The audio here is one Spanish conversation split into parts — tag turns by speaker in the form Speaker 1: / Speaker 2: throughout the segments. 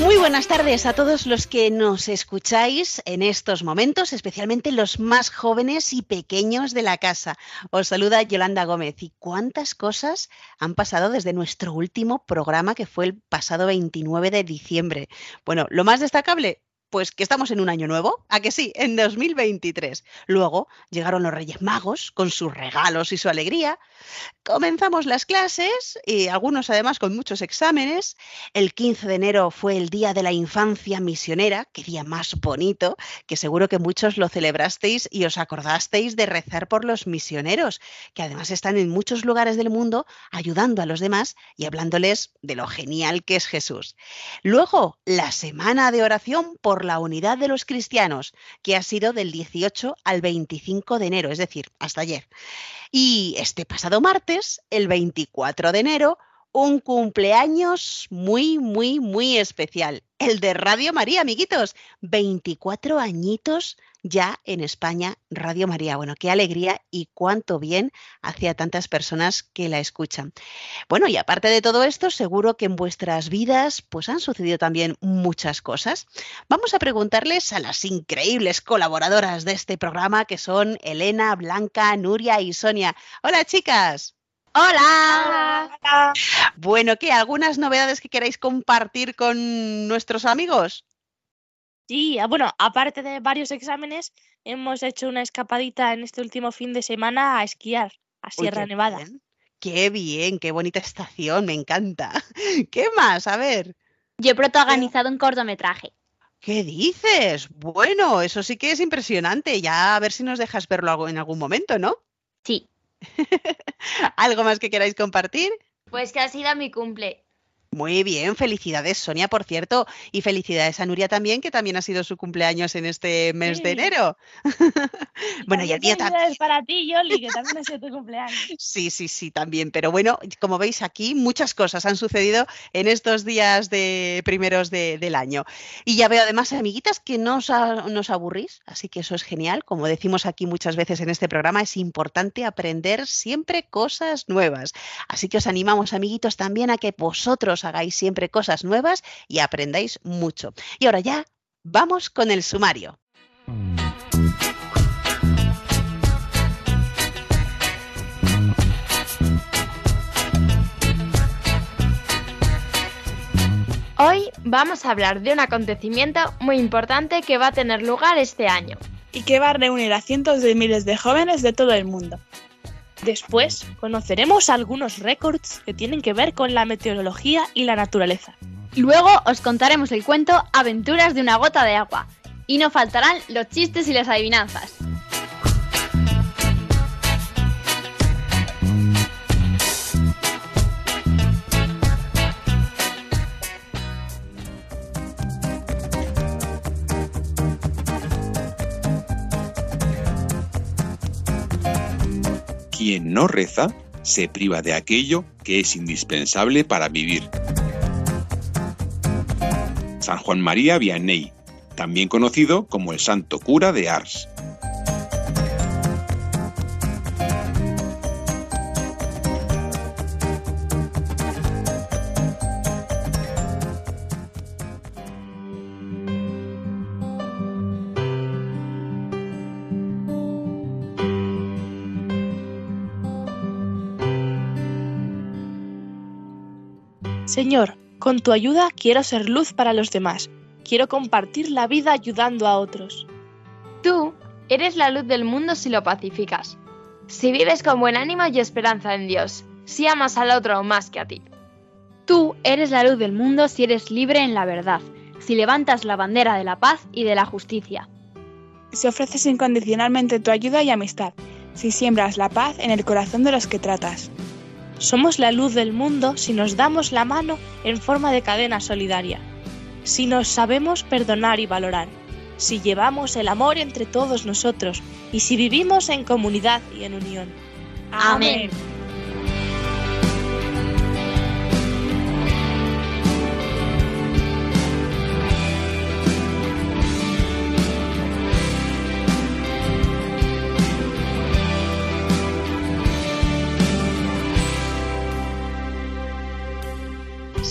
Speaker 1: Muy buenas tardes a todos los que nos escucháis en estos momentos, especialmente los más jóvenes y pequeños de la casa. Os saluda Yolanda Gómez y cuántas cosas han pasado desde nuestro último programa que fue el pasado 29 de diciembre. Bueno, lo más destacable, pues que estamos en un año nuevo, a que sí, en 2023. Luego llegaron los Reyes Magos con sus regalos y su alegría. Comenzamos las clases y algunos además con muchos exámenes. El 15 de enero fue el Día de la Infancia Misionera, qué día más bonito, que seguro que muchos lo celebrasteis y os acordasteis de rezar por los misioneros, que además están en muchos lugares del mundo ayudando a los demás y hablándoles de lo genial que es Jesús. Luego, la semana de oración por la unidad de los cristianos, que ha sido del 18 al 25 de enero, es decir, hasta ayer. Y este pasado martes, el 24 de enero, un cumpleaños muy, muy, muy especial. El de Radio María, amiguitos. 24 añitos ya en España, Radio María. Bueno, qué alegría y cuánto bien hacia tantas personas que la escuchan. Bueno, y aparte de todo esto, seguro que en vuestras vidas pues han sucedido también muchas cosas. Vamos a preguntarles a las increíbles colaboradoras de este programa que son Elena, Blanca, Nuria y Sonia. Hola, chicas.
Speaker 2: Hola.
Speaker 1: Bueno, ¿qué? ¿Algunas novedades que queráis compartir con nuestros amigos?
Speaker 2: Sí, ah, bueno, aparte de varios exámenes, hemos hecho una escapadita en este último fin de semana a esquiar a
Speaker 1: Uy,
Speaker 2: Sierra
Speaker 1: qué
Speaker 2: Nevada.
Speaker 1: bien. Qué bien, qué bonita estación, me encanta. ¿Qué más? A ver,
Speaker 3: Yo he protagonizado un cortometraje.
Speaker 1: ¿qué dices? Bueno, eso sí que es impresionante. Ya a ver si nos dejas verlo en algún momento, ¿no?
Speaker 3: Sí.
Speaker 1: ¿Algo más que queráis compartir?
Speaker 3: Pues que ha sido mi cumple.
Speaker 1: Muy bien, felicidades Sonia, por cierto, y felicidades a Nuria también, que también ha sido su cumpleaños en este mes de enero. bueno, y el mío también.
Speaker 2: Para ti, Yoli, que también ha sido tu cumpleaños.
Speaker 1: Sí, sí, sí, también. Pero bueno, como veis aquí, muchas cosas han sucedido en estos días de primeros de- del año. Y ya veo además, amiguitas, que no os, a- no os aburrís, así que eso es genial. Como decimos aquí muchas veces en este programa, es importante aprender siempre cosas nuevas. Así que os animamos, amiguitos, también a que vosotros hagáis siempre cosas nuevas y aprendáis mucho. Y ahora ya, vamos con el sumario.
Speaker 3: Hoy vamos a hablar de un acontecimiento muy importante que va a tener lugar este año.
Speaker 4: y que va a reunir a cientos de miles de jóvenes de todo el mundo.
Speaker 2: Después conoceremos algunos récords que tienen que ver con la meteorología y la naturaleza.
Speaker 3: Luego os contaremos el cuento Aventuras de una gota de agua. Y no faltarán los chistes y las adivinanzas.
Speaker 5: Quien no reza se priva de aquello que es indispensable para vivir. San Juan María Vianney, también conocido como el Santo Cura de Ars.
Speaker 2: Señor, con tu ayuda quiero ser luz para los demás. Quiero compartir la vida ayudando a otros.
Speaker 3: Tú eres la luz del mundo si lo pacificas. Si vives con buen ánimo y esperanza en Dios. Si amas al otro más que a ti. Tú eres la luz del mundo si eres libre en la verdad. Si levantas la bandera de la paz y de la justicia.
Speaker 4: Si ofreces incondicionalmente tu ayuda y amistad. Si siembras la paz en el corazón de los que tratas.
Speaker 2: Somos la luz del mundo si nos damos la mano en forma de cadena solidaria. Si nos sabemos perdonar y valorar. si llevamos el amor entre todos nosotros y si vivimos en comunidad y en unión.
Speaker 3: Amén.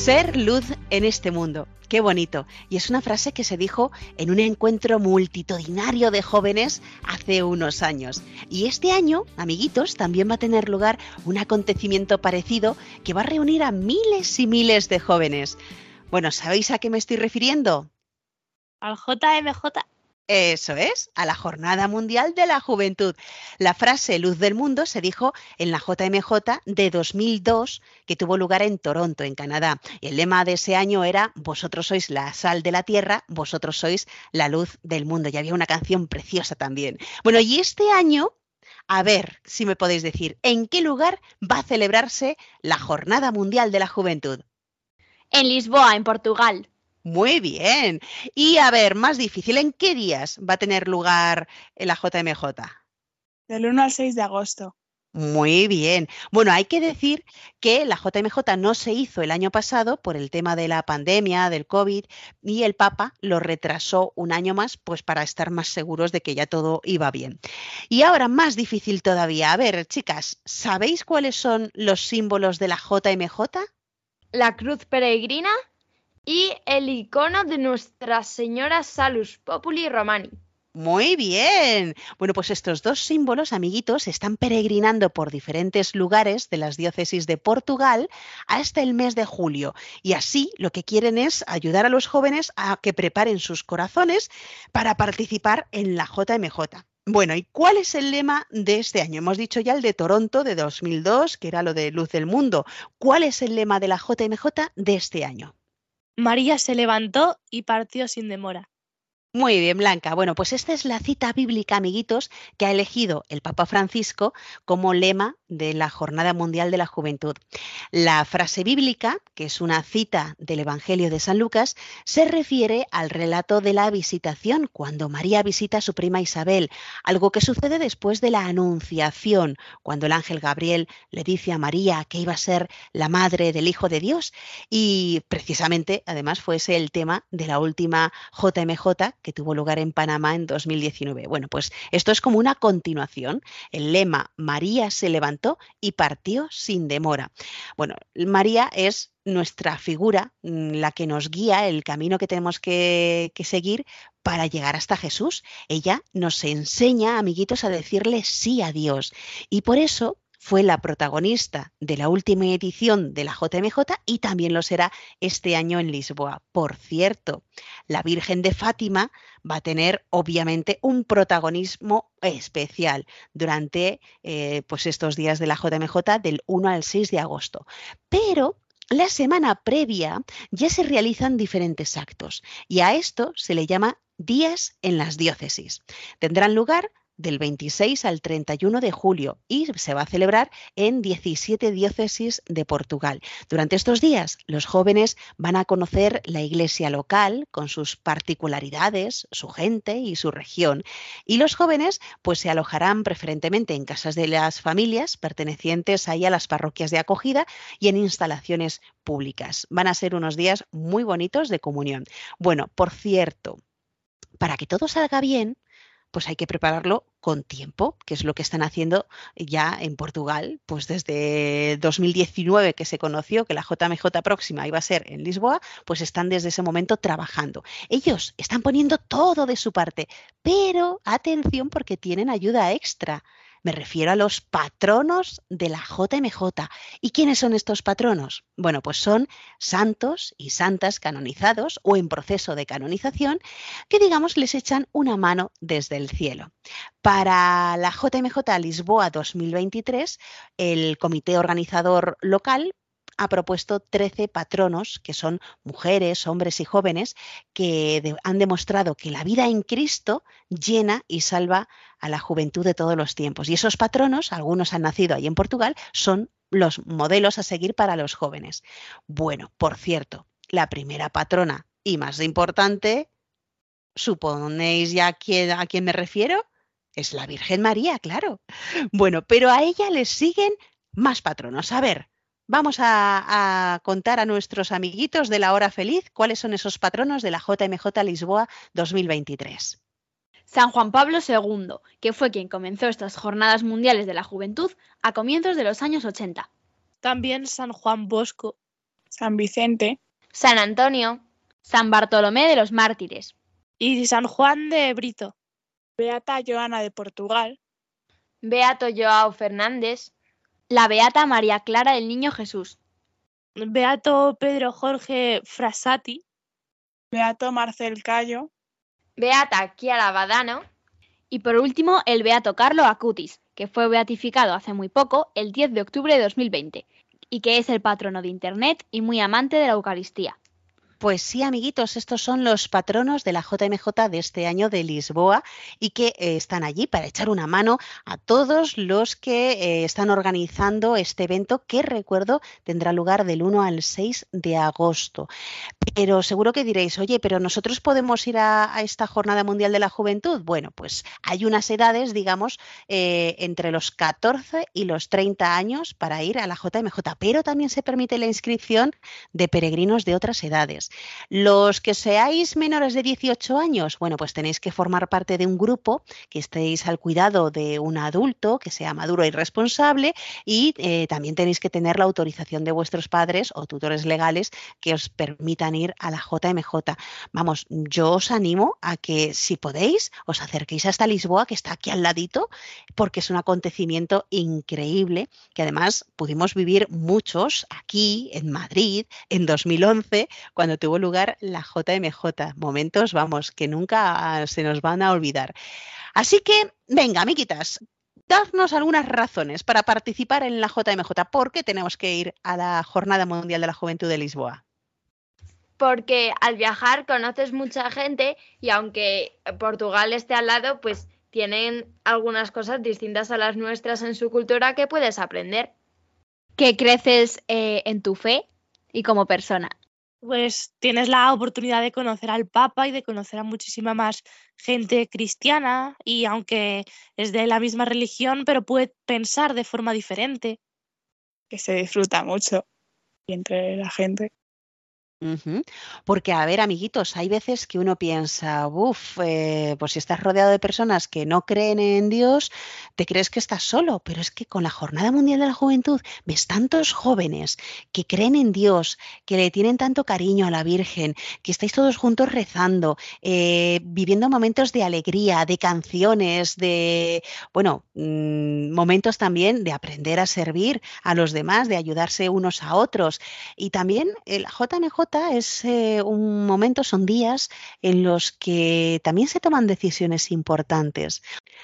Speaker 1: Ser luz en este mundo. Qué bonito. Y es una frase que se dijo en un encuentro multitudinario de jóvenes hace unos años. Y este año, amiguitos, también va a tener lugar un acontecimiento parecido que va a reunir a miles y miles de jóvenes. Bueno, ¿sabéis a qué me estoy refiriendo?
Speaker 2: Al JMJ.
Speaker 1: Eso es, a la Jornada Mundial de la Juventud. La frase Luz del Mundo se dijo en la JMJ de 2002, que tuvo lugar en Toronto, en Canadá. El lema de ese año era Vosotros sois la sal de la tierra, vosotros sois la luz del mundo. Y había una canción preciosa también. Bueno, y este año, a ver si me podéis decir, ¿en qué lugar va a celebrarse la Jornada Mundial de la Juventud?
Speaker 3: En Lisboa, en Portugal.
Speaker 1: Muy bien. Y a ver, más difícil, ¿en qué días va a tener lugar la JMJ?
Speaker 4: Del 1 al 6 de agosto.
Speaker 1: Muy bien. Bueno, hay que decir que la JMJ no se hizo el año pasado por el tema de la pandemia, del COVID, y el Papa lo retrasó un año más, pues para estar más seguros de que ya todo iba bien. Y ahora, más difícil todavía. A ver, chicas, ¿sabéis cuáles son los símbolos de la JMJ?
Speaker 3: La cruz peregrina y el icono de Nuestra Señora Salus Populi Romani.
Speaker 1: Muy bien. Bueno, pues estos dos símbolos, amiguitos, están peregrinando por diferentes lugares de las diócesis de Portugal hasta el mes de julio. Y así lo que quieren es ayudar a los jóvenes a que preparen sus corazones para participar en la JMJ. Bueno, ¿y cuál es el lema de este año? Hemos dicho ya el de Toronto de 2002, que era lo de Luz del Mundo. ¿Cuál es el lema de la JMJ de este año?
Speaker 2: María se levantó y partió sin demora.
Speaker 1: Muy bien, Blanca. Bueno, pues esta es la cita bíblica, amiguitos, que ha elegido el Papa Francisco como lema de la Jornada Mundial de la Juventud. La frase bíblica, que es una cita del Evangelio de San Lucas, se refiere al relato de la visitación, cuando María visita a su prima Isabel, algo que sucede después de la Anunciación, cuando el ángel Gabriel le dice a María que iba a ser la madre del Hijo de Dios. Y precisamente, además, fue ese el tema de la última JMJ que tuvo lugar en Panamá en 2019. Bueno, pues esto es como una continuación. El lema María se levantó y partió sin demora. Bueno, María es nuestra figura, mm, la que nos guía, el camino que tenemos que, que, seguir para llegar hasta Jesús. Ella nos enseña, amiguitos, a decirle sí a Dios. Y por eso fue la protagonista de la última edición de la JMJ y también lo será este año en Lisboa. Por cierto, la Virgen de Fátima va a tener obviamente un protagonismo especial durante eh, pues estos días de la JMJ del 1 al 6 de agosto. Pero la semana previa ya se realizan diferentes actos y a esto se le llama días en las diócesis. Tendrán lugar del 26 al 31 de julio y se va a celebrar en 17 diócesis de Portugal. Durante estos días, los jóvenes van a conocer la iglesia local con sus particularidades, su gente y su región. Y los jóvenes pues se alojarán preferentemente en casas de las familias pertenecientes ahí a las parroquias de acogida y en instalaciones públicas. Van a ser unos días muy bonitos de comunión. Bueno, por cierto, para que todo salga bien, pues hay que prepararlo con tiempo, que es lo que están haciendo ya en Portugal, pues desde 2019 que se conoció que la JMJ próxima iba a ser en Lisboa, pues están desde ese momento trabajando. Ellos están poniendo todo de su parte, pero atención porque tienen ayuda extra. Me refiero a los patronos de la JMJ. ¿Y quiénes son estos patronos? Bueno, pues son santos y santas canonizados o en proceso de canonización que, digamos, les echan una mano desde el cielo. Para la JMJ Lisboa 2023, el comité organizador local ha propuesto 13 patronos, que son mujeres, hombres y jóvenes, que han demostrado que la vida en Cristo llena y salva a la juventud de todos los tiempos. Y esos patronos, algunos han nacido ahí en Portugal, son los modelos a seguir para los jóvenes. Bueno, por cierto, la primera patrona y más importante ¿Suponéis ya quién- a quién me refiero? Es la Virgen María, claro. Bueno, pero a ella le siguen más patronos. A ver, vamos a, a contar a nuestros amiguitos de la hora feliz cuáles son esos patronos de la JMJ Lisboa 2023.
Speaker 3: San Juan Pablo II, que fue quien comenzó estas jornadas mundiales de la juventud a comienzos de los años 80.
Speaker 2: También San Juan Bosco.
Speaker 4: San Vicente,
Speaker 3: San Antonio, San Bartolomé de los Mártires,
Speaker 2: Y San Juan de Brito.
Speaker 4: Beata Joana de Portugal,
Speaker 3: Beato Joao Fernández, la Beata María Clara del Niño Jesús,
Speaker 2: Beato Pedro Jorge Frassati.
Speaker 4: Beato Marcel Cayo,
Speaker 3: Beata Chiara Badano y por último el Beato Carlo Acutis, que fue beatificado hace muy poco, el 10 de octubre de 2020, y que es el patrono de Internet y muy amante de la Eucaristía.
Speaker 1: Pues sí, amiguitos, estos son los patronos de la JMJ de este año de Lisboa y que eh, están allí para echar una mano a todos los que eh, están organizando este evento que recuerdo tendrá lugar del 1 al 6 de agosto. Pero seguro que diréis, oye, pero nosotros podemos ir a, esta Jornada Mundial de la Juventud. Bueno, pues hay unas edades, digamos, eh, entre los 14 y los 30 años para ir a la JMJ, pero también se permite la inscripción de peregrinos de otras edades. Los que seáis menores de 18 años, bueno, pues tenéis que formar parte de un grupo que estéis al cuidado de un adulto que sea maduro y responsable y eh, también tenéis que tener la autorización de vuestros padres o tutores legales que os permitan ir a la JMJ. Vamos, yo os animo a que si podéis os acerquéis hasta Lisboa, que está aquí al ladito, porque es un acontecimiento increíble que además pudimos vivir muchos aquí en Madrid en 2011 cuando tuvo lugar la JMJ. Momentos, vamos, que nunca se nos van a olvidar. Así que, venga, amiguitas, dadnos algunas razones para participar en la JMJ. ¿Por qué tenemos que ir a la Jornada Mundial de la Juventud de Lisboa?
Speaker 3: Porque al viajar conoces mucha gente y aunque Portugal esté al lado, pues tienen algunas cosas distintas a las nuestras en su cultura que puedes aprender. Que creces eh, en tu fe y como persona.
Speaker 2: Pues tienes la oportunidad de conocer al Papa y de conocer a muchísima más gente cristiana y aunque es de la misma religión, pero puede pensar de forma diferente.
Speaker 4: que se disfruta mucho entre la gente.
Speaker 1: Porque, a ver, amiguitos, hay veces que uno piensa, uff, pues si estás rodeado de personas que no creen en Dios, te crees que estás solo, pero es que con la Jornada Mundial de la Juventud ves tantos jóvenes que creen en Dios, que le tienen tanto cariño a la Virgen, que estáis todos juntos rezando, eh, viviendo momentos de alegría, de canciones, de, bueno, mm, momentos también de aprender a servir a los demás, de ayudarse unos a otros. Y también el Es eh, un momento, son días en los que también se toman decisiones importantes.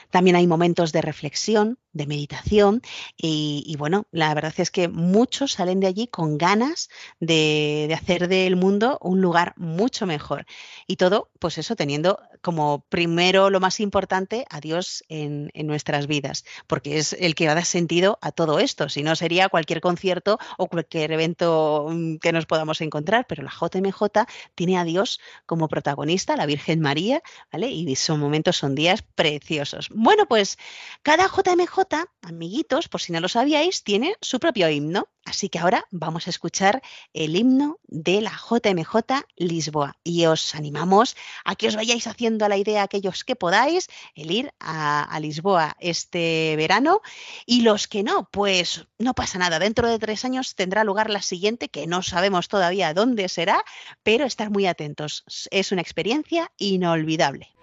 Speaker 1: También hay momentos de reflexión, de meditación y, y bueno, la verdad es que muchos salen de allí con ganas de, de hacer del mundo un lugar mucho mejor. Y todo, pues eso, teniendo como primero lo más importante a Dios en, en nuestras vidas, porque es el que va a dar sentido a todo esto. Si no, sería cualquier concierto o cualquier evento mm, que nos podamos encontrar, pero la JMJ tiene a Dios como protagonista, la Virgen María, ¿vale? Y son momentos, son días preciosos. Bueno, pues cada JMJ, amiguitos, por si no lo sabíais, tiene su propio himno. Así que ahora vamos a escuchar el himno de la JMJ Lisboa y os animamos a que os vayáis haciendo a la idea aquellos que podáis el ir a, Lisboa este verano y los que no, pues no pasa nada. Dentro de tres años tendrá lugar la siguiente que no sabemos todavía dónde será, pero estar muy atentos. Es una experiencia inolvidable.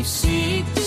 Speaker 6: We seek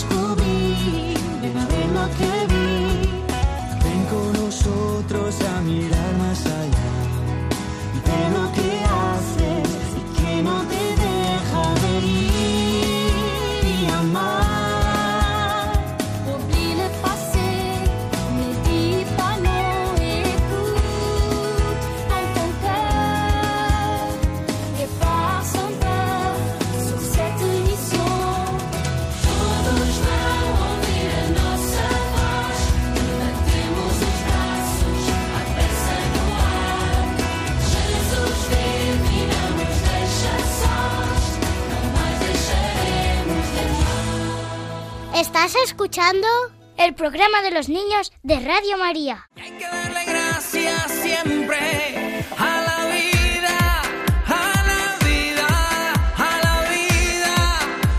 Speaker 6: parte
Speaker 7: Estás escuchando el programa de los niños de Radio María.
Speaker 8: Hay que darle gracias siempre a la vida, a la vida, a la vida,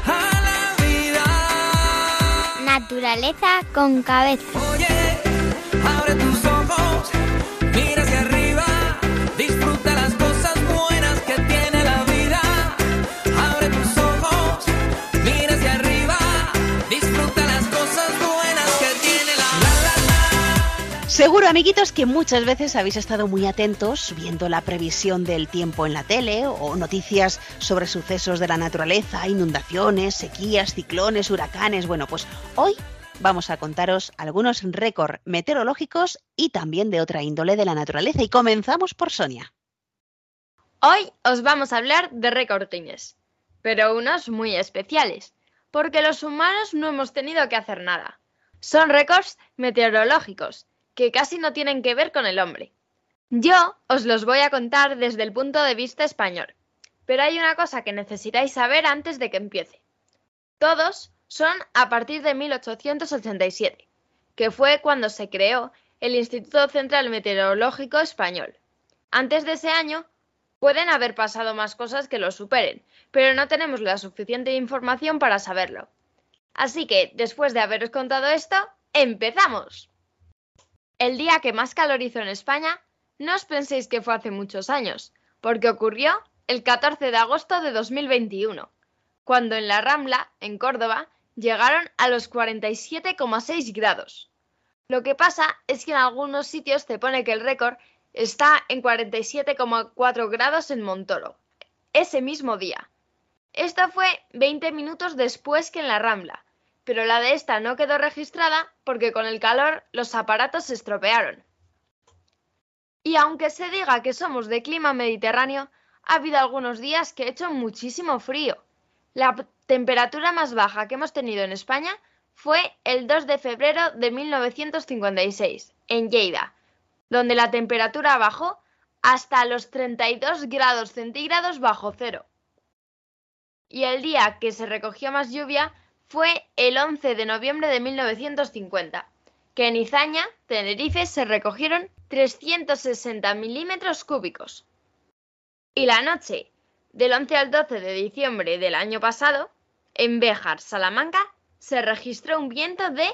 Speaker 8: a la vida.
Speaker 7: Naturaleza con cabeza.
Speaker 1: Seguro, amiguitos, que muchas veces habéis estado muy atentos viendo la previsión del tiempo en la tele o noticias sobre sucesos de la naturaleza, inundaciones, sequías, ciclones, huracanes. Bueno, pues hoy vamos a contaros algunos récords meteorológicos y también de otra índole de la naturaleza. Y comenzamos por Sonia.
Speaker 3: Hoy os vamos a hablar de récord Guinness, pero unos muy especiales, porque los humanos no hemos tenido que hacer nada. Son récords meteorológicos, que casi no tienen que ver con el hombre. Yo os los voy a contar desde el punto de vista español, pero hay una cosa que necesitáis saber antes de que empiece. Todos son a partir de 1887, que fue cuando se creó el Instituto Central Meteorológico Español. Antes de ese año pueden haber pasado más cosas que lo superen, pero no tenemos la suficiente información para saberlo. Así que, después de haberos contado esto, ¡empezamos! El día que más calor hizo en España, no os penséis que fue hace muchos años, porque ocurrió el 14 de agosto de 2021, cuando en la Rambla, en Córdoba, llegaron a los 47,6 grados. Lo que pasa es que en algunos sitios te pone que el récord está en 47,4 grados en Montoro, ese mismo día. Esto fue 20 minutos después que en la Rambla, pero la de esta no quedó registrada porque con el calor los aparatos se estropearon. Y aunque se diga que somos de clima mediterráneo, ha habido algunos días que ha hecho muchísimo frío. La temperatura más baja que hemos tenido en España fue el 2 de febrero de 1956, en Lleida, donde la temperatura bajó hasta los 32 grados centígrados bajo cero. Y el día que se recogió más lluvia fue el 11 de noviembre de 1950, que en Izaña, Tenerife, se recogieron 360 milímetros cúbicos. Y la noche del 11 al 12 de diciembre del año pasado, en Béjar, Salamanca, se registró un viento de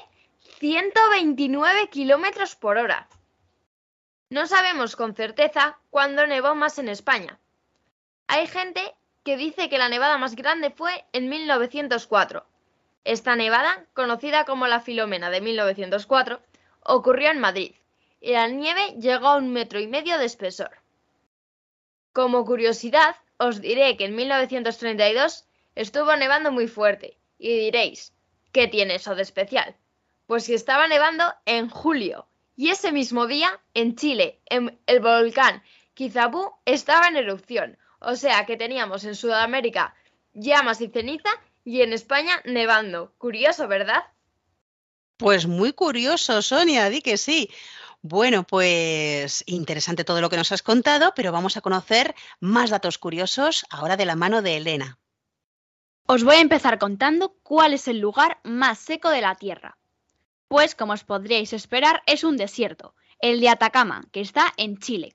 Speaker 3: 129 kilómetros por hora. No sabemos con certeza cuándo nevó más en España. Hay gente que dice que la nevada más grande fue en 1904. Esta nevada, conocida como la Filomena de 1904, ocurrió en Madrid y la nieve llegó a un metro y medio de espesor. Como curiosidad, os diré que en 1932 estuvo nevando muy fuerte y diréis, ¿qué tiene eso de especial? Pues que estaba nevando en julio y ese mismo día en Chile, en el volcán Kizabú estaba en erupción, o sea que teníamos en Sudamérica llamas y ceniza y en España nevando. Curioso, ¿verdad?
Speaker 1: Pues muy curioso, Sonia, di que sí. Bueno, pues interesante todo lo que nos has contado, pero vamos a conocer más datos curiosos ahora de la mano de Elena.
Speaker 9: Os voy a empezar contando cuál es el lugar más seco de la Tierra. Pues, como os podríais esperar, es un desierto, el de Atacama, que está en Chile.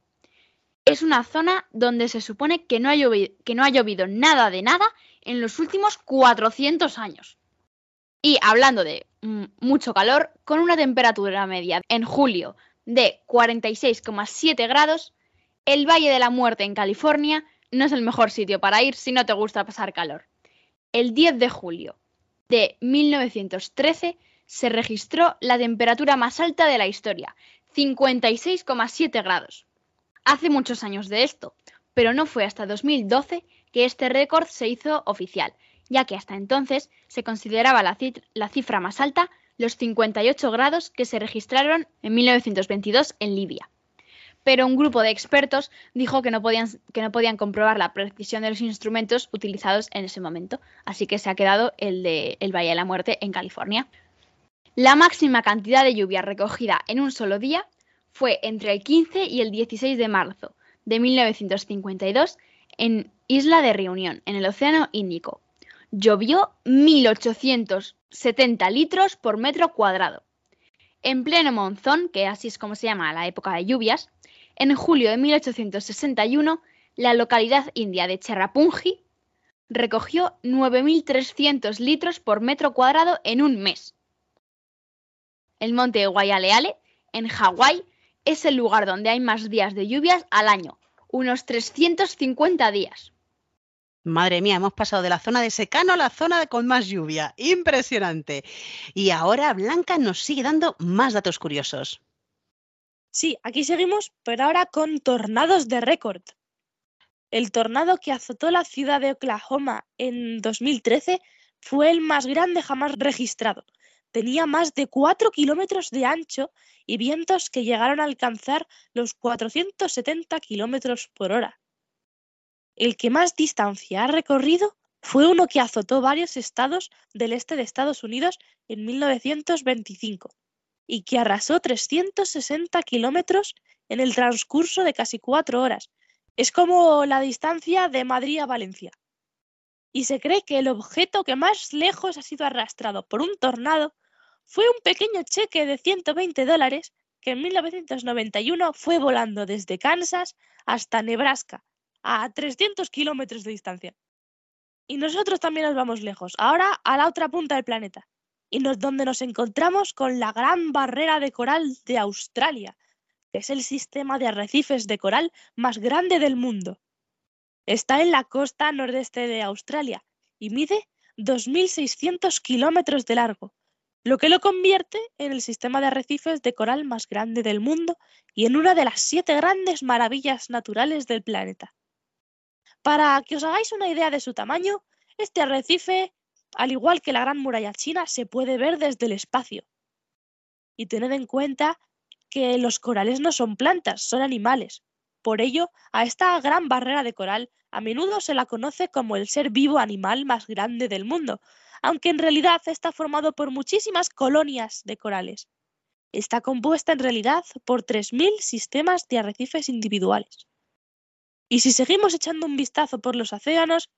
Speaker 9: Es una zona donde se supone que no ha llovido, que no ha llovido nada de nada en los últimos 400 años. Y hablando de mm, mucho calor, con una temperatura media en julio de 46,7 grados, el Valle de la Muerte en California no es el mejor sitio para ir si no te gusta pasar calor. El 10 de julio de 1913 se registró la temperatura más alta de la historia, 56,7 grados. Hace muchos años de esto, pero no fue hasta 2012 que este récord se hizo oficial, ya que hasta entonces se consideraba la, cifra más alta los 58 grados que se registraron en 1922 en Libia. Pero un grupo de expertos dijo que no podían, que no podían comprobar la precisión de los instrumentos utilizados en ese momento, así que se ha quedado el de el Valle de la Muerte en California. La máxima cantidad de lluvia recogida en un solo día fue entre el 15 y el 16 de marzo de 1952 en Isla de Reunión, en el Océano Índico. Llovió 1.870 litros por metro cuadrado. En pleno monzón, que así es como se llama la época de lluvias, en julio de 1861, la localidad india de Cherrapunji recogió 9.300 litros por metro cuadrado en un mes. El monte Guayaleale, en Hawái, es el lugar donde hay más días de lluvias al año, unos 350 días.
Speaker 1: Madre mía, hemos pasado de la zona de secano a la zona con más lluvia. Impresionante. Y ahora Blanca nos sigue dando más datos curiosos.
Speaker 2: Sí, aquí seguimos, pero ahora con tornados de récord. El tornado que azotó la ciudad de Oklahoma en 2013 fue el más grande jamás registrado. Tenía más de 4 kilómetros de ancho y vientos que llegaron a alcanzar los 470 kilómetros por hora. El que más distancia ha recorrido fue uno que azotó varios estados del este de Estados Unidos en 1925 y que arrasó 360 kilómetros en el transcurso de casi cuatro horas. Es como la distancia de Madrid a Valencia. Y se cree que el objeto que más lejos ha sido arrastrado por un tornado fue un pequeño cheque de 120 dólares que en 1991 fue volando desde Kansas hasta Nebraska, a 300 kilómetros de distancia. Y nosotros también nos vamos lejos, ahora a la otra punta del planeta, y nos, donde nos encontramos con la gran barrera de coral de Australia, que es el sistema de arrecifes de coral más grande del mundo. Está en la costa nordeste de Australia y mide 2.600 kilómetros de largo, lo que lo convierte en el sistema de arrecifes de coral más grande del mundo y en una de las siete grandes maravillas naturales del planeta. Para que os hagáis una idea de su tamaño, este arrecife, al igual que la Gran Muralla China, se puede ver desde el espacio. Y tened en cuenta que los corales no son plantas, son animales. Por ello, a esta gran barrera de coral a menudo se la conoce como el ser vivo animal más grande del mundo, aunque en realidad está formado por muchísimas colonias de corales. Está compuesta en realidad por 3.000 sistemas de arrecifes individuales. Y si seguimos echando un vistazo por los océanos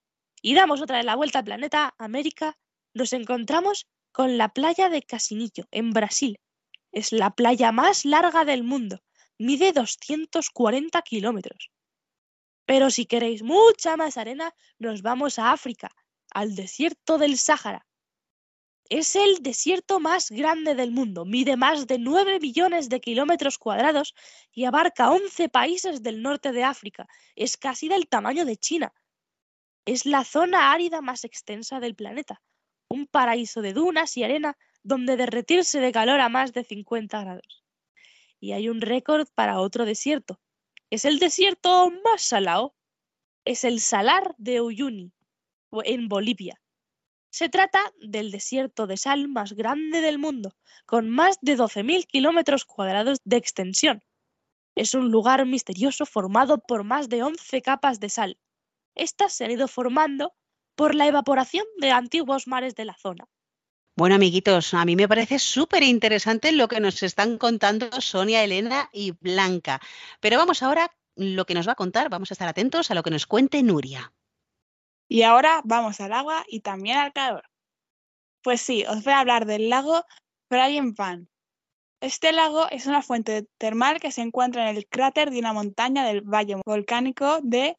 Speaker 2: y damos otra vez la vuelta al planeta América, nos encontramos con la playa de Casinillo, en Brasil. Es la playa más larga del mundo, mide 240 kilómetros. Pero si queréis mucha más arena, nos vamos a África, al desierto del Sáhara. Es el desierto más grande del mundo, mide más de 9 millones de kilómetros cuadrados y abarca 11 países del norte de África. Es casi del tamaño de China. Es la zona árida más extensa del planeta, un paraíso de dunas y arena donde derretirse de calor a más de 50 grados. Y hay un récord para otro desierto. Es el desierto más salado. Es el Salar de Uyuni, en Bolivia. Se trata del desierto de sal más grande del mundo, con más de 12.000 kilómetros cuadrados de extensión. Es un lugar misterioso formado por más de 11 capas de sal. Estas se han ido formando por la evaporación de antiguos mares de la zona.
Speaker 1: Bueno, amiguitos, a mí me parece súper interesante lo que nos están contando Sonia, Elena y Blanca. Pero vamos ahora, lo que nos va a contar, vamos a estar atentos a lo que nos cuente Nuria.
Speaker 4: Y ahora vamos al agua y también al calor. Pues sí, os voy a hablar del lago Frying. Este lago es una fuente termal que se encuentra en el cráter de una montaña del valle volcánico de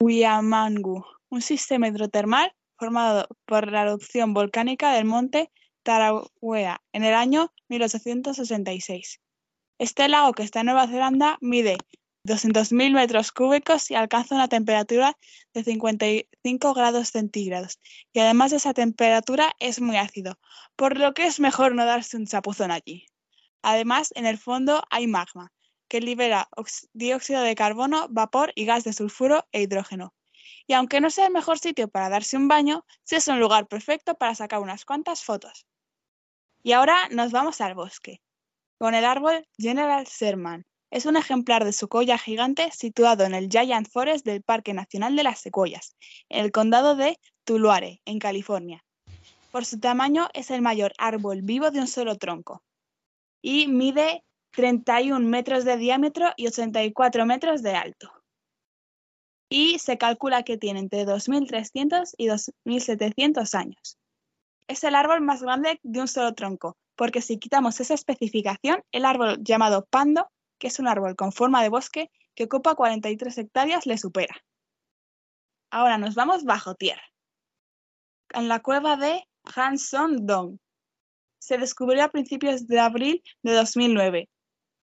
Speaker 4: Huiamangu, un sistema hidrotermal formado por la erupción volcánica del monte Tarawea en el año 1866. Este lago que está en Nueva Zelanda mide 200.000 metros cúbicos y alcanza una temperatura de 55 grados centígrados. Y además de esa temperatura es muy ácido, por lo que es mejor no darse un chapuzón allí. Además, en el fondo hay magma, que libera dióxido de carbono, vapor y gas de sulfuro e hidrógeno. Y aunque no sea el mejor sitio para darse un baño, sí es un lugar perfecto para sacar unas cuantas fotos. Y ahora nos vamos al bosque, con el árbol General Sherman. Es un ejemplar de secuoya gigante situado en el Giant Forest del Parque Nacional de las Secuoyas, en el condado de Tuluare, en California. Por su tamaño es el mayor árbol vivo de un solo tronco y mide 31 metros de diámetro y 84 metros de alto. Y se calcula que tiene entre 2.300 y 2.700 años. Es el árbol más grande de un solo tronco, porque si quitamos esa especificación, el árbol llamado pando, que es un árbol con forma de bosque que ocupa 43 hectáreas, le supera. Ahora nos vamos bajo tierra, en la cueva de Hanson Dong. Se descubrió a principios de abril de 2009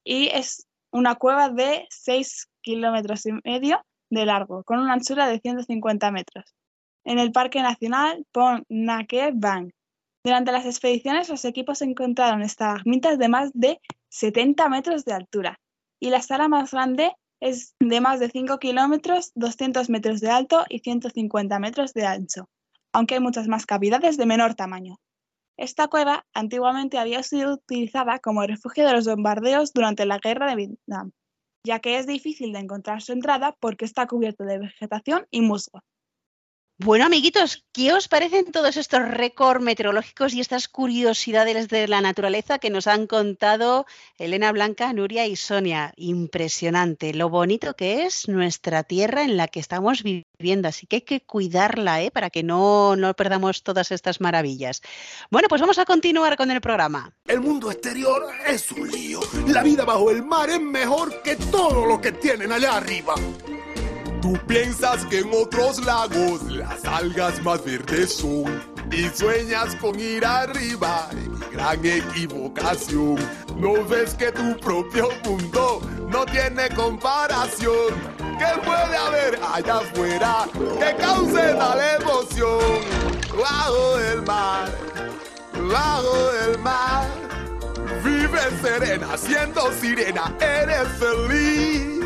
Speaker 4: y es una cueva de 6 kilómetros y medio de largo, con una anchura de 150 metros, en el Parque Nacional Pon Nake Bang. Durante las expediciones, los equipos encontraron estalagmitas de más de 70 metros de altura y la sala más grande es de más de 5 kilómetros, 200 metros de alto y 150 metros de ancho, aunque hay muchas más cavidades de menor tamaño. Esta cueva antiguamente había sido utilizada como refugio de los bombardeos durante la guerra de Vietnam, ya que es difícil de encontrar su entrada porque está cubierto de vegetación y musgo.
Speaker 1: Bueno, amiguitos, ¿qué os parecen todos estos récords meteorológicos y estas curiosidades de la naturaleza que nos han contado Elena Blanca, Nuria y Sonia? Impresionante, lo bonito que es nuestra tierra en la que estamos viviendo, así que hay que cuidarla ¿eh? para que no, no perdamos todas estas maravillas. Bueno, pues vamos a continuar con el programa.
Speaker 10: El mundo exterior es un lío. La vida bajo el mar es mejor que todo lo que tienen allá arriba.
Speaker 11: Tú piensas que en otros lagos las algas más verdes son y sueñas con ir arriba. Gran equivocación. No ves que tu propio mundo no tiene comparación. ¿Qué puede haber allá afuera que cause tal emoción? Bajo el mar, bajo el mar. Vives serena, siendo sirena, eres feliz.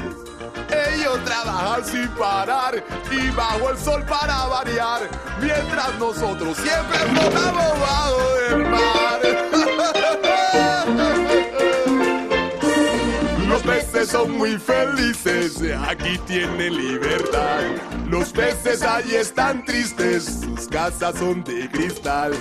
Speaker 11: Ellos trabajan sin parar y bajo el sol para variar, mientras nosotros siempre flotamos bajo el mar. Los peces son muy felices, aquí tienen libertad. Los peces allí están tristes, sus casas son de cristal.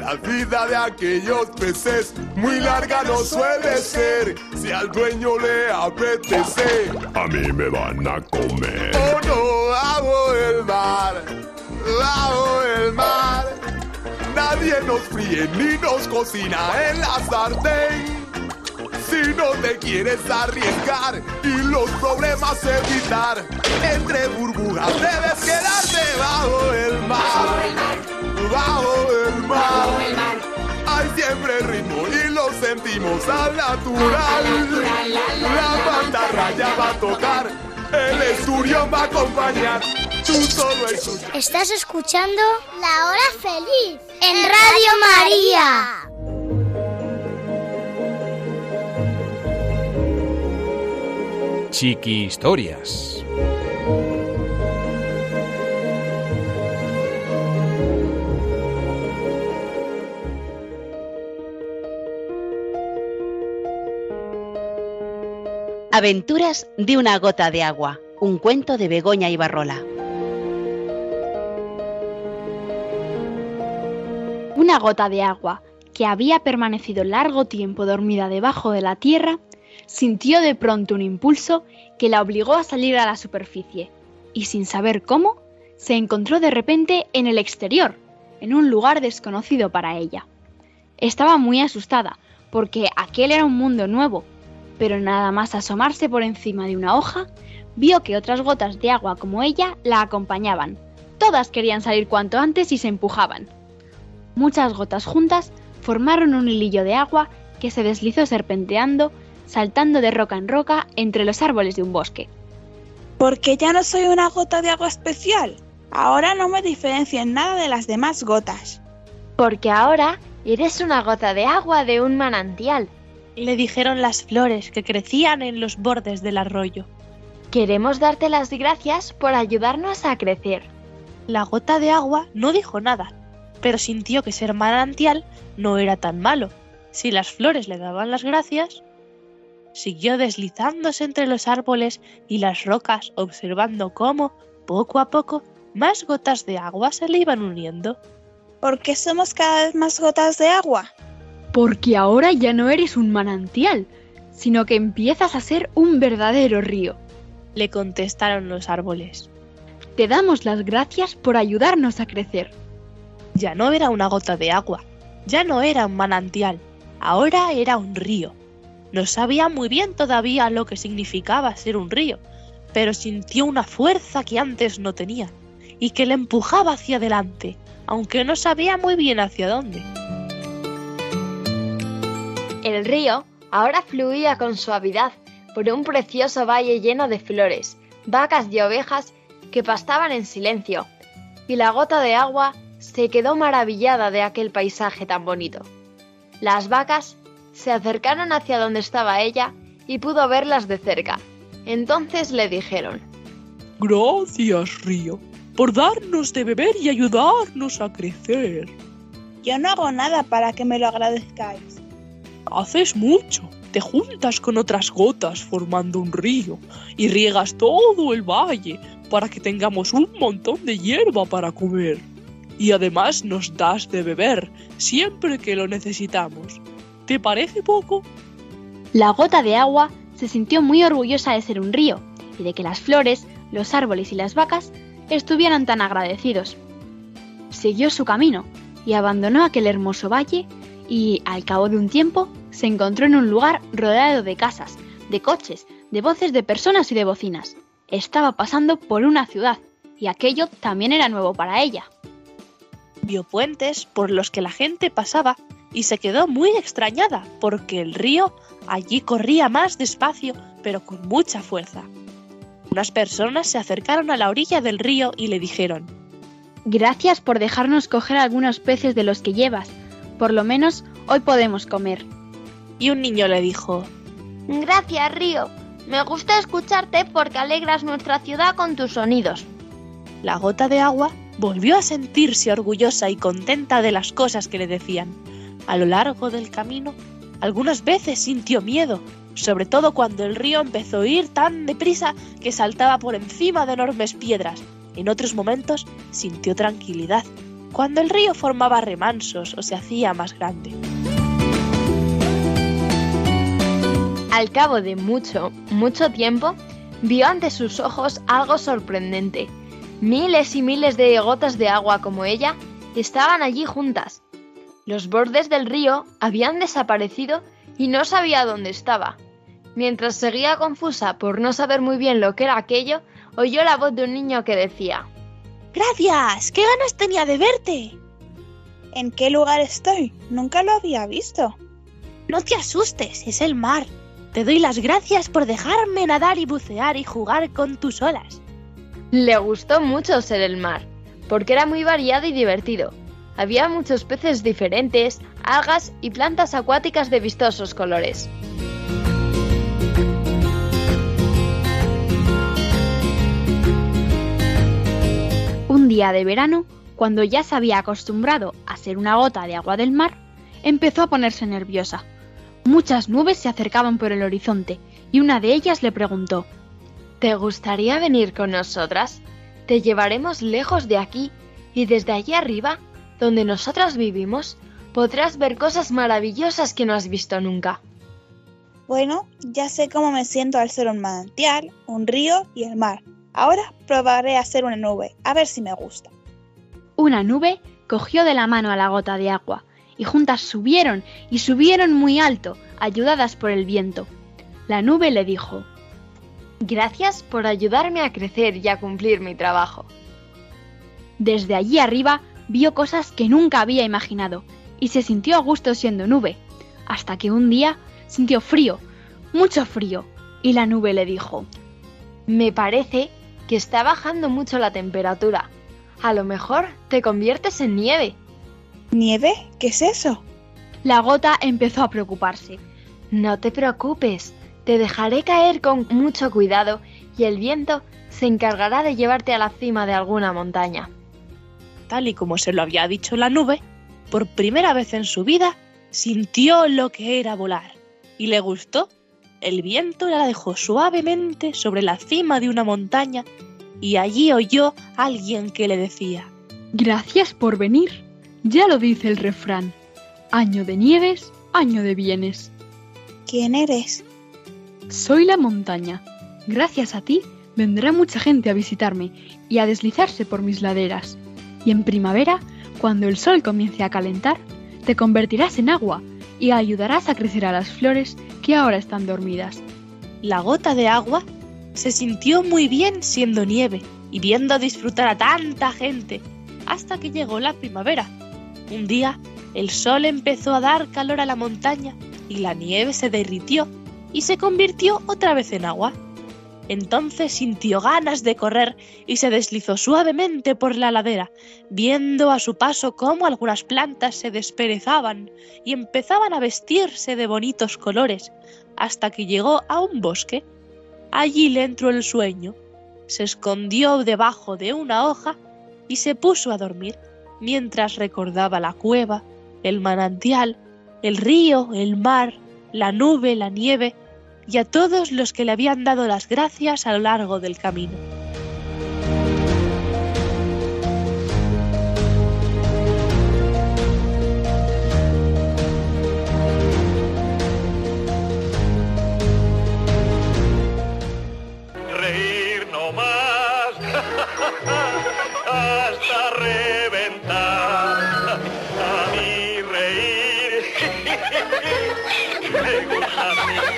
Speaker 11: La vida de aquellos peces muy larga no suele ser. Si al dueño le apetece,
Speaker 10: A mí me van a comer.
Speaker 11: oh no, bajo el mar, bajo el mar. Nadie nos fríe ni nos cocina en la sartén. Si no te quieres arriesgar y los problemas evitar, entre burbujas debes quedarte bajo el mar. Bajo el mar. Hay siempre ritmo y lo sentimos al natural. La mantarraya va a tocar, el esturión va a acompañar. Tú solo escuchas.
Speaker 7: Estás escuchando La Hora Feliz en Radio María.
Speaker 5: Chiqui Historias.
Speaker 1: Aventuras de una gota de agua, un cuento de Begoña Ibarrola.
Speaker 9: Una gota de agua, que había permanecido largo tiempo dormida debajo de la tierra, sintió de pronto un impulso que la obligó a salir a la superficie, y sin saber cómo, se encontró de repente en el exterior, en un lugar desconocido para ella. Estaba muy asustada, porque aquel era un mundo nuevo, pero nada más asomarse por encima de una hoja, vio que otras gotas de agua como ella la acompañaban. Todas querían salir cuanto antes y se empujaban. Muchas gotas juntas formaron un hilillo de agua que se deslizó serpenteando saltando de roca en roca entre los árboles de un bosque.
Speaker 4: Porque ya no soy una gota de agua especial. Ahora no me diferencio en nada de las demás gotas.
Speaker 3: Porque ahora eres una gota de agua de un manantial.
Speaker 2: Le dijeron las flores que crecían en los bordes del arroyo.
Speaker 3: Queremos darte las gracias por ayudarnos a crecer.
Speaker 2: La gota de agua no dijo nada, pero sintió que ser manantial no era tan malo. Si las flores le daban las gracias, siguió deslizándose entre los árboles y las rocas, observando cómo, poco a poco, más gotas de agua se le iban uniendo.
Speaker 4: ¿Por qué somos cada vez más gotas de agua?
Speaker 9: Porque ahora ya no eres un manantial, sino que empiezas a ser un verdadero río.
Speaker 2: Le contestaron los árboles.
Speaker 9: Te damos las gracias por ayudarnos a crecer.
Speaker 2: Ya no era una gota de agua, ya no era un manantial, ahora era un río. No sabía muy bien todavía lo que significaba ser un río, pero sintió una fuerza que antes no tenía y que le empujaba hacia adelante, aunque no sabía muy bien hacia dónde.
Speaker 3: El río ahora fluía con suavidad por un precioso valle lleno de flores, vacas y ovejas que pastaban en silencio, y la gota de agua se quedó maravillada de aquel paisaje tan bonito. Las vacas se acercaron hacia donde estaba ella y pudo verlas de cerca. Entonces le dijeron,
Speaker 12: Gracias, río, por darnos de beber y ayudarnos a crecer.
Speaker 4: Yo no hago nada para que me lo agradezcáis.
Speaker 12: Haces mucho. Te juntas con otras gotas formando un río y riegas todo el valle para que tengamos un montón de hierba para comer. Y además nos das de beber siempre que lo necesitamos. ¿Te parece poco?
Speaker 9: La gota de agua se sintió muy orgullosa de ser un río y de que las flores, los árboles y las vacas estuvieran tan agradecidos. Siguió su camino y abandonó aquel hermoso valle y, al cabo de un tiempo, se encontró en un lugar rodeado de casas, de coches, de voces de personas y de bocinas. Estaba pasando por una ciudad y aquello también era nuevo para ella.
Speaker 2: Vio puentes por los que la gente pasaba y se quedó muy extrañada porque el río allí corría más despacio pero con mucha fuerza. Unas personas se acercaron a la orilla del río y le dijeron,
Speaker 9: Gracias por dejarnos coger algunos peces de los que llevas. Por lo menos hoy podemos comer.
Speaker 2: Y un niño le dijo,
Speaker 3: Gracias, río. Me gusta escucharte porque alegras nuestra ciudad con tus sonidos.
Speaker 2: La gota de agua volvió a sentirse orgullosa y contenta de las cosas que le decían. A lo largo del camino, algunas veces sintió miedo, sobre todo cuando el río empezó a ir tan deprisa que saltaba por encima de enormes piedras. En otros momentos sintió tranquilidad, cuando el río formaba remansos o se hacía más grande.
Speaker 3: Al cabo de mucho, mucho tiempo, vio ante sus ojos algo sorprendente. Miles y miles de gotas de agua como ella estaban allí juntas. Los bordes del río habían desaparecido y no sabía dónde estaba. Mientras seguía confusa por no saber muy bien lo que era aquello, oyó la voz de un niño que decía
Speaker 4: Gracias, qué ganas tenía de verte. ¿En qué lugar estoy? Nunca lo había visto.
Speaker 2: No te asustes, es el mar. Te doy las gracias por dejarme nadar y bucear y jugar con tus olas.
Speaker 3: Le gustó mucho ser el mar, porque era muy variado y divertido. Había muchos peces diferentes, algas y plantas acuáticas de vistosos colores.
Speaker 9: Un día de verano, cuando ya se había acostumbrado a ser una gota de agua del mar, empezó a ponerse nerviosa. Muchas nubes se acercaban por el horizonte y una de ellas le preguntó
Speaker 3: ¿Te gustaría venir con nosotras? Te llevaremos lejos de aquí y desde allí arriba, donde nosotras vivimos, podrás ver cosas maravillosas que no has visto nunca.
Speaker 4: Bueno, ya sé cómo me siento al ser un manantial, un río y el mar. Ahora probaré a ser una nube, a ver si me gusta.
Speaker 9: Una nube cogió de la mano a la gota de agua y juntas subieron y subieron muy alto, ayudadas por el viento. La nube le dijo,
Speaker 3: Gracias por ayudarme a crecer y a cumplir mi trabajo.
Speaker 9: Desde allí arriba vio cosas que nunca había imaginado y se sintió a gusto siendo nube, hasta que un día sintió frío, mucho frío. Y la nube le dijo,
Speaker 3: Me parece que está bajando mucho la temperatura. A lo mejor te conviertes en nieve.
Speaker 4: ¿Nieve? ¿Qué es eso?
Speaker 9: La gota empezó a preocuparse.
Speaker 3: No te preocupes, te dejaré caer con mucho cuidado y el viento se encargará de llevarte a la cima de alguna montaña.
Speaker 2: Tal y como se lo había dicho la nube, por primera vez en su vida sintió lo que era volar y le gustó. El viento la dejó suavemente sobre la cima de una montaña y allí oyó a alguien que le decía,
Speaker 13: Gracias por venir. Ya lo dice el refrán. Año de nieves, año de bienes.
Speaker 4: ¿Quién eres?
Speaker 13: Soy la montaña. Gracias a ti vendrá mucha gente a visitarme y a deslizarse por mis laderas. Y en primavera, cuando el sol comience a calentar, te convertirás en agua y ayudarás a crecer a las flores ahora están dormidas.
Speaker 2: La gota de agua se sintió muy bien siendo nieve y viendo disfrutar a tanta gente, hasta que llegó la primavera. Un día, el sol empezó a dar calor a la montaña y la nieve se derritió y se convirtió otra vez en agua. Entonces sintió ganas de correr y se deslizó suavemente por la ladera, viendo a su paso cómo algunas plantas se desperezaban y empezaban a vestirse de bonitos colores, hasta que llegó a un bosque. Allí le entró el sueño, se escondió debajo de una hoja y se puso a dormir, mientras recordaba la cueva, el manantial, el río, el mar, la nube, la nieve, y a todos los que le habían dado las gracias a lo largo del camino.
Speaker 14: Hasta reventar. A mí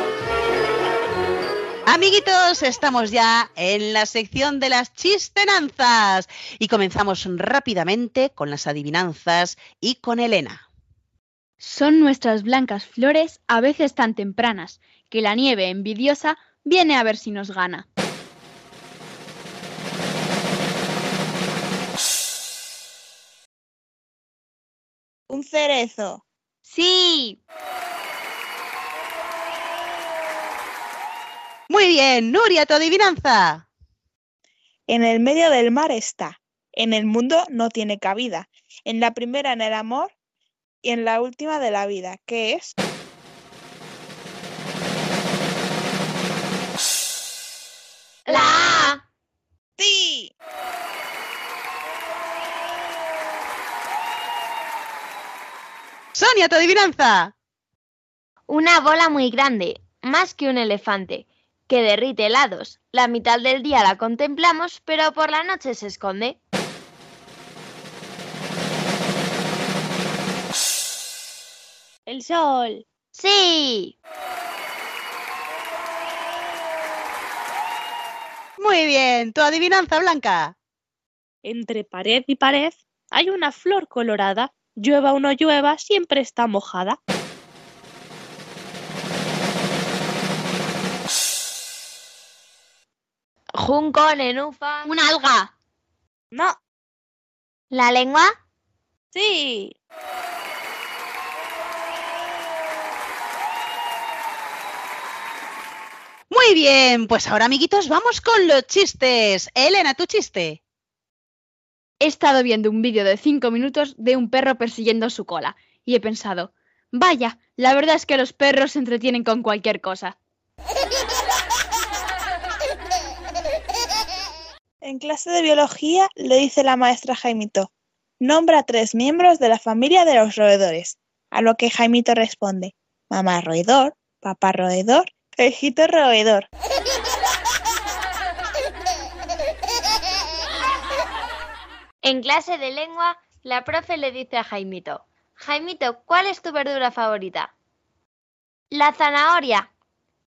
Speaker 1: Amiguitos, estamos ya en la sección de las chistenanzas y comenzamos rápidamente con las adivinanzas y con Elena.
Speaker 9: Son nuestras blancas flores, a veces tan tempranas, que la nieve envidiosa viene a ver si nos gana.
Speaker 4: Un cerezo.
Speaker 9: Sí.
Speaker 1: Muy bien, Nuria, tu adivinanza.
Speaker 4: En el medio del mar está. En el mundo no tiene cabida. En la primera en el amor y en la última de la vida. ¿Qué es?
Speaker 3: La A.
Speaker 4: Sí.
Speaker 1: Sonia, tu adivinanza.
Speaker 3: Una bola muy grande, más que un elefante, que derrite helados. La mitad del día la contemplamos, pero por la noche se esconde.
Speaker 2: El sol.
Speaker 3: Sí.
Speaker 1: Muy bien, tu adivinanza, Blanca.
Speaker 2: Entre pared y pared hay una flor colorada. Llueva o no llueva, siempre está mojada.
Speaker 3: Junco, nenufa.
Speaker 9: Un alga.
Speaker 2: No.
Speaker 3: ¿La lengua?
Speaker 2: Sí.
Speaker 1: Muy bien, pues ahora, amiguitos, vamos con los chistes. Elena, tu chiste.
Speaker 9: He estado viendo un vídeo de 5 minutos de un perro persiguiendo su cola y he pensado, vaya, la verdad es que los perros se entretienen con cualquier cosa.
Speaker 4: En clase de biología le dice la maestra Jaimito, nombra tres miembros de la familia de los roedores. A lo que Jaimito responde, mamá roedor, papá roedor, hijito roedor.
Speaker 3: En clase de lengua la profe le dice a Jaimito, Jaimito, ¿cuál es tu verdura favorita? La zanahoria.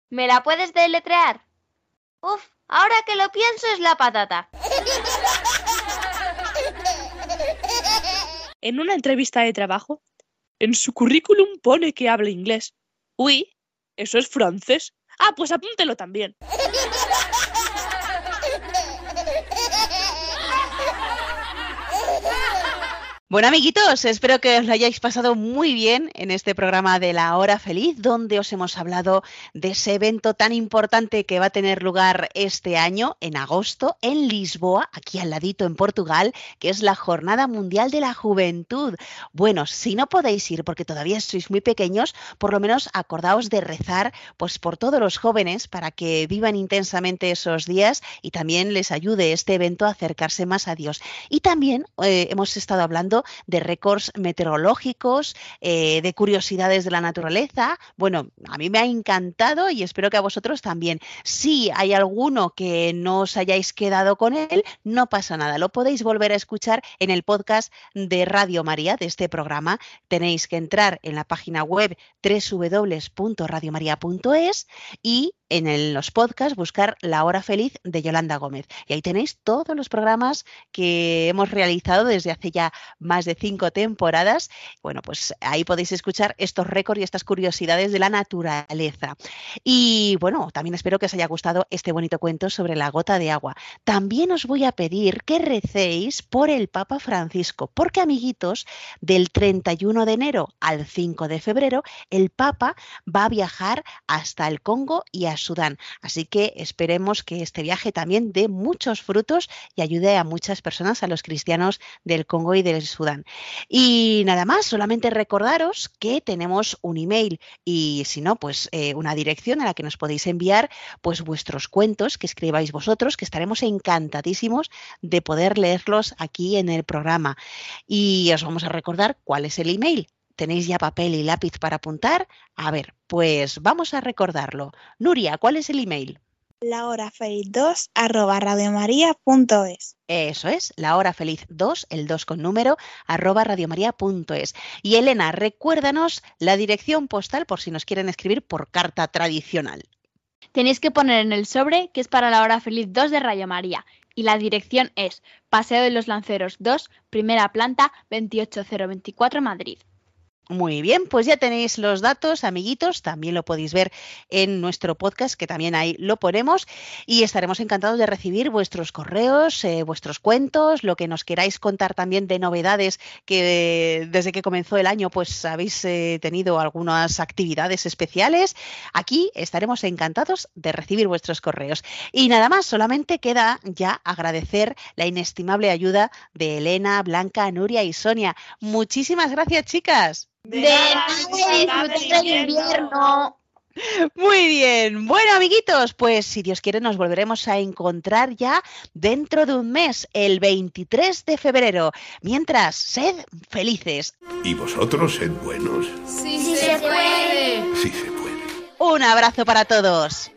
Speaker 3: ¿Me la puedes deletrear? Uf, ahora que lo pienso es la patata.
Speaker 2: En una entrevista de trabajo, en su currículum pone que habla inglés. Uy, ¿eso es francés? Ah, pues apúntelo también.
Speaker 1: Bueno, amiguitos, espero que os lo hayáis pasado muy bien en este programa de la hora feliz, donde os hemos hablado de ese evento tan importante que va a tener lugar este año, en agosto, en Lisboa, aquí al ladito en Portugal, que es la Jornada Mundial de la Juventud. Bueno, si no podéis ir porque todavía sois muy pequeños, por lo menos acordaos de rezar pues por todos los jóvenes para que vivan intensamente esos días y también les ayude este evento a acercarse más a Dios. Y también eh, hemos estado hablando de récords meteorológicos, eh, de curiosidades de la naturaleza. Bueno, a mí me ha encantado y espero que a vosotros también. Si hay alguno que no os hayáis quedado con él, no pasa nada. Lo podéis volver a escuchar en el podcast de Radio María de este programa. Tenéis que entrar en la página web www.radiomaria.es y en los podcasts buscar La Hora Feliz de Yolanda Gómez. Y ahí tenéis todos los programas que hemos realizado desde hace ya más de cinco temporadas. Bueno, pues ahí podéis escuchar estos récords y estas curiosidades de la naturaleza. Y bueno, también espero que os haya gustado este bonito cuento sobre la gota de agua. También os voy a pedir que recéis por el Papa Francisco, porque amiguitos, del 31 de enero al 5 de febrero, el Papa va a viajar hasta el Congo y a Sudán. Así que esperemos que este viaje también dé muchos frutos y ayude a muchas personas, a los cristianos del Congo y del Sudán. Y nada más, solamente recordaros que tenemos un email y si no, pues eh, una dirección a la que nos podéis enviar pues vuestros cuentos que escribáis vosotros, que estaremos encantadísimos de poder leerlos aquí en el programa. Y os vamos a recordar cuál es el email. ¿Tenéis ya papel y lápiz para apuntar? A ver, pues vamos a recordarlo. Nuria, ¿cuál es el email?
Speaker 4: La hora feliz 2 arroba radiomaria.es.
Speaker 1: Eso es, la hora feliz 2, el 2 con número, arroba radiomaria.es. Y Elena, recuérdanos la dirección postal por si nos quieren escribir por carta tradicional.
Speaker 9: Tenéis que poner en el sobre que es para la hora feliz 2 de Radio María y la dirección es Paseo de los Lanceros 2, primera planta, 28024 Madrid.
Speaker 1: Muy bien, pues ya tenéis los datos, amiguitos. También lo podéis ver en nuestro podcast, que también ahí lo ponemos. Y estaremos encantados de recibir vuestros correos, eh, vuestros cuentos, lo que nos queráis contar también de novedades que desde que comenzó el año, pues habéis eh, tenido algunas actividades especiales. Aquí estaremos encantados de recibir vuestros correos. Y nada más, solamente queda ya agradecer la inestimable ayuda de Elena, Blanca, Nuria y Sonia. Muchísimas gracias, chicas.
Speaker 3: De nada, disfrutar del invierno.
Speaker 1: Muy bien. Bueno, amiguitos, pues si Dios quiere nos volveremos a encontrar ya dentro de un mes, el 23 de febrero. Mientras, sed felices.
Speaker 10: Y vosotros sed buenos.
Speaker 15: Sí se puede.
Speaker 10: Sí se puede.
Speaker 1: Un abrazo para todos.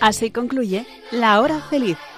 Speaker 16: Así concluye La Hora Feliz,